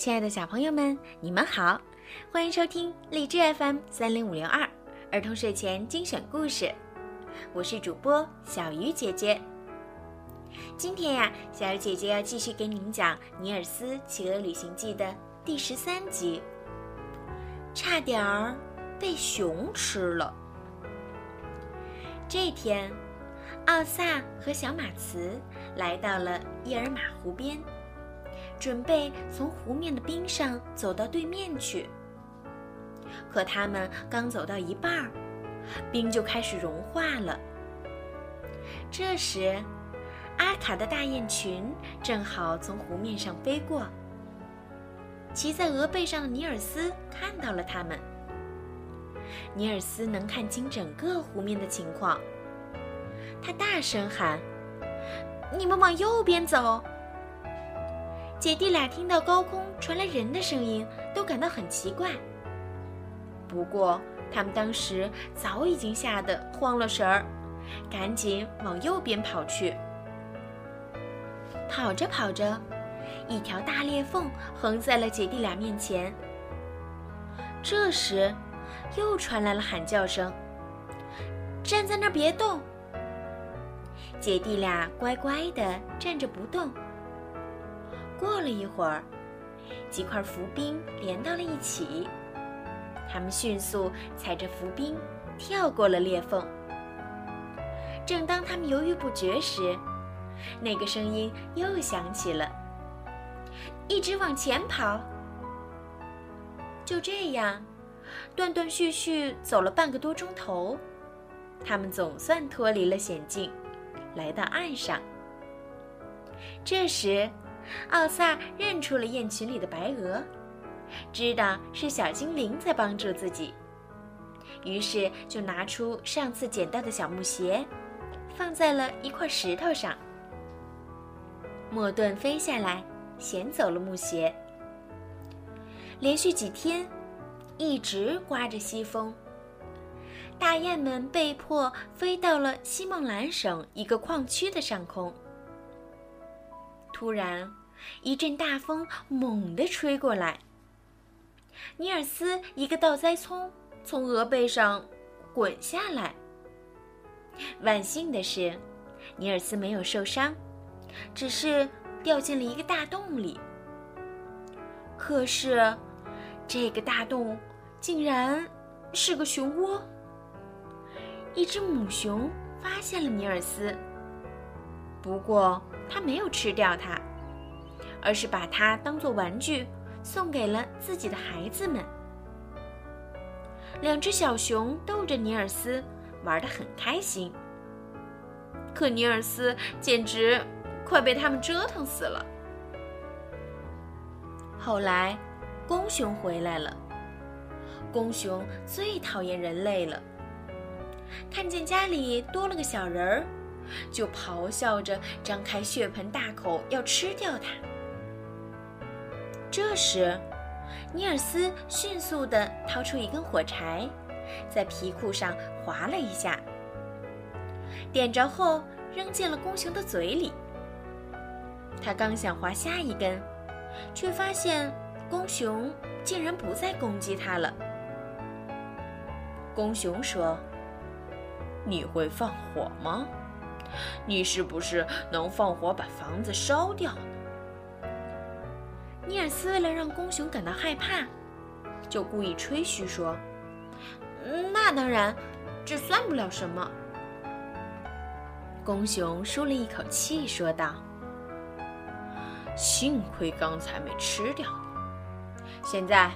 亲爱的小朋友们，你们好，欢迎收听荔枝 FM 三零五六二儿童睡前精选故事，我是主播小鱼姐姐。今天呀，小鱼姐姐要继续给你们讲《尼尔斯企鹅旅行记》的第十三集，差点儿被熊吃了。这天，奥萨和小马茨来到了伊尔马湖边。准备从湖面的冰上走到对面去，可他们刚走到一半，冰就开始融化了。这时，阿卡的大雁群正好从湖面上飞过。骑在鹅背上的尼尔斯看到了他们。尼尔斯能看清整个湖面的情况，他大声喊：“你们往右边走！”姐弟俩听到高空传来人的声音，都感到很奇怪。不过，他们当时早已经吓得慌了神儿，赶紧往右边跑去。跑着跑着，一条大裂缝横在了姐弟俩面前。这时，又传来了喊叫声：“站在那儿别动！”姐弟俩乖乖地站着不动。过了一会儿，几块浮冰连到了一起，他们迅速踩着浮冰跳过了裂缝。正当他们犹豫不决时，那个声音又响起了：“一直往前跑。”就这样，断断续续走了半个多钟头，他们总算脱离了险境，来到岸上。这时，奥萨认出了雁群里的白鹅，知道是小精灵在帮助自己，于是就拿出上次捡到的小木鞋，放在了一块石头上。莫顿飞下来，衔走了木鞋。连续几天，一直刮着西风，大雁们被迫飞到了西孟兰省一个矿区的上空。突然，一阵大风猛地吹过来。尼尔斯一个倒栽葱从鹅背上滚下来。万幸的是，尼尔斯没有受伤，只是掉进了一个大洞里。可是，这个大洞竟然是个熊窝。一只母熊发现了尼尔斯。不过，它没有吃掉它，而是把它当做玩具送给了自己的孩子们。两只小熊逗着尼尔斯，玩得很开心。可尼尔斯简直快被他们折腾死了。后来，公熊回来了。公熊最讨厌人类了，看见家里多了个小人儿。就咆哮着张开血盆大口要吃掉它。这时，尼尔斯迅速地掏出一根火柴，在皮裤上划了一下，点着后扔进了公熊的嘴里。他刚想划下一根，却发现公熊竟然不再攻击他了。公熊说：“你会放火吗？”你是不是能放火把房子烧掉呢？尼尔斯为了让公熊感到害怕，就故意吹嘘说：“那当然，这算不了什么。”公熊舒了一口气，说道：“幸亏刚才没吃掉你。现在，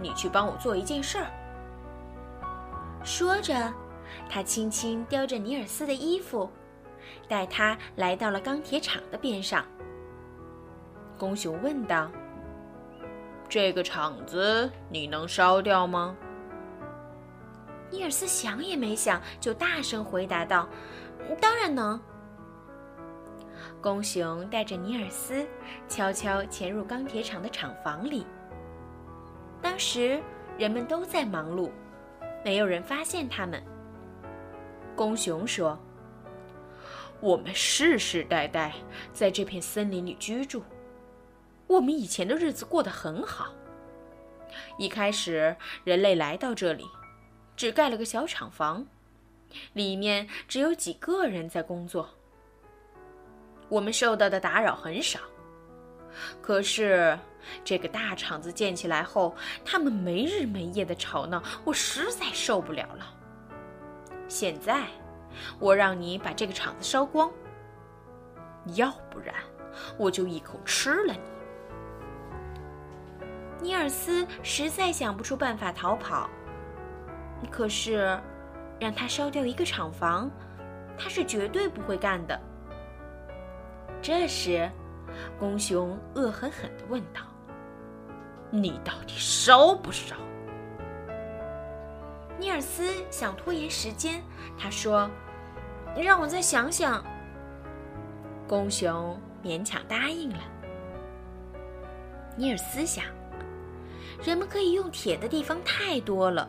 你去帮我做一件事儿。”说着，他轻轻叼着尼尔斯的衣服。带他来到了钢铁厂的边上。公熊问道：“这个厂子你能烧掉吗？”尼尔斯想也没想，就大声回答道：“当然能。”公熊带着尼尔斯悄悄潜入钢铁厂的厂房里。当时人们都在忙碌，没有人发现他们。公熊说。我们世世代代在这片森林里居住，我们以前的日子过得很好。一开始，人类来到这里，只盖了个小厂房，里面只有几个人在工作。我们受到的打扰很少。可是，这个大厂子建起来后，他们没日没夜的吵闹，我实在受不了了。现在，我让你把这个厂子烧光，要不然我就一口吃了你。尼尔斯实在想不出办法逃跑，可是让他烧掉一个厂房，他是绝对不会干的。这时，公熊恶狠狠地问道：“你到底烧不烧？”尼尔斯想拖延时间，他说：“让我再想想。”公熊勉强答应了。尼尔斯想。人们可以用铁的地方太多了，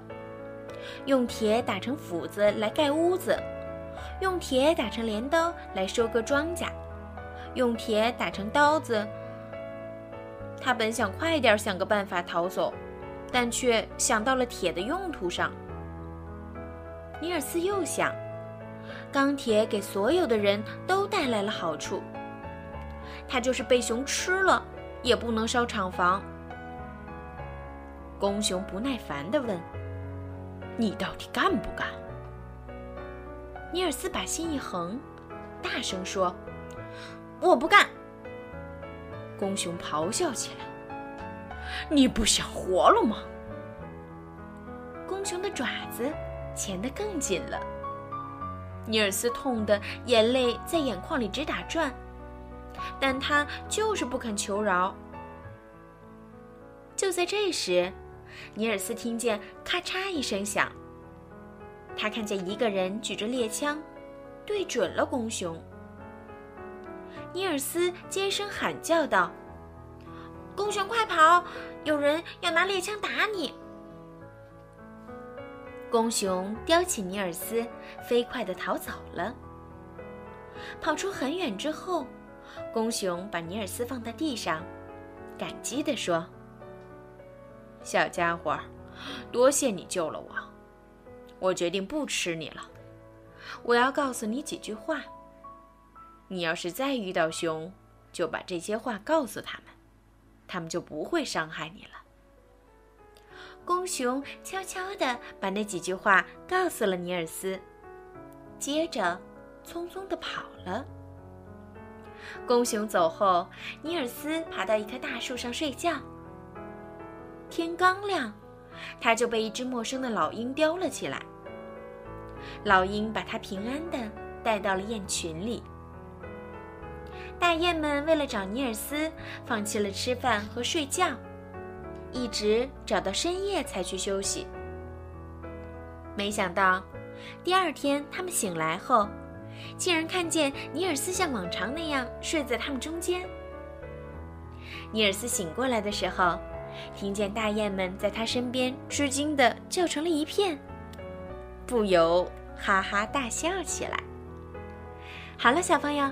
用铁打成斧子来盖屋子，用铁打成镰刀来收割庄稼，用铁打成刀子。他本想快点想个办法逃走，但却想到了铁的用途上。尼尔斯又想，钢铁给所有的人都带来了好处，他就是被熊吃了，也不能烧厂房。公熊不耐烦地问：“你到底干不干？”尼尔斯把心一横，大声说：“我不干！”公熊咆哮起来：“你不想活了吗？”公熊的爪子钳得更紧了。尼尔斯痛得眼泪在眼眶里直打转，但他就是不肯求饶。就在这时，尼尔斯听见咔嚓一声响，他看见一个人举着猎枪，对准了公熊。尼尔斯尖声喊叫道：“公熊，快跑！有人要拿猎枪打你！”公熊叼起尼尔斯，飞快地逃走了。跑出很远之后，公熊把尼尔斯放在地上，感激地说。小家伙，多谢你救了我。我决定不吃你了。我要告诉你几句话。你要是再遇到熊，就把这些话告诉他们，他们就不会伤害你了。公熊悄悄地把那几句话告诉了尼尔斯，接着匆匆地跑了。公熊走后，尼尔斯爬到一棵大树上睡觉。天刚亮，他就被一只陌生的老鹰叼了起来。老鹰把他平安地带到了雁群里。大雁们为了找尼尔斯，放弃了吃饭和睡觉，一直找到深夜才去休息。没想到，第二天他们醒来后，竟然看见尼尔斯像往常那样睡在他们中间。尼尔斯醒过来的时候。听见大雁们在他身边吃惊地叫成了一片，不由哈哈大笑起来。好了，小朋友，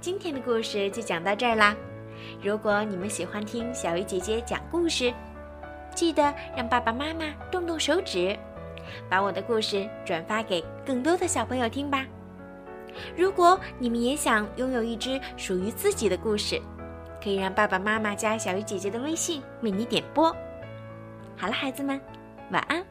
今天的故事就讲到这儿啦。如果你们喜欢听小鱼姐姐讲故事，记得让爸爸妈妈动动手指，把我的故事转发给更多的小朋友听吧。如果你们也想拥有一只属于自己的故事，可以让爸爸妈妈加小鱼姐姐的微信为你点播。好了，孩子们，晚安。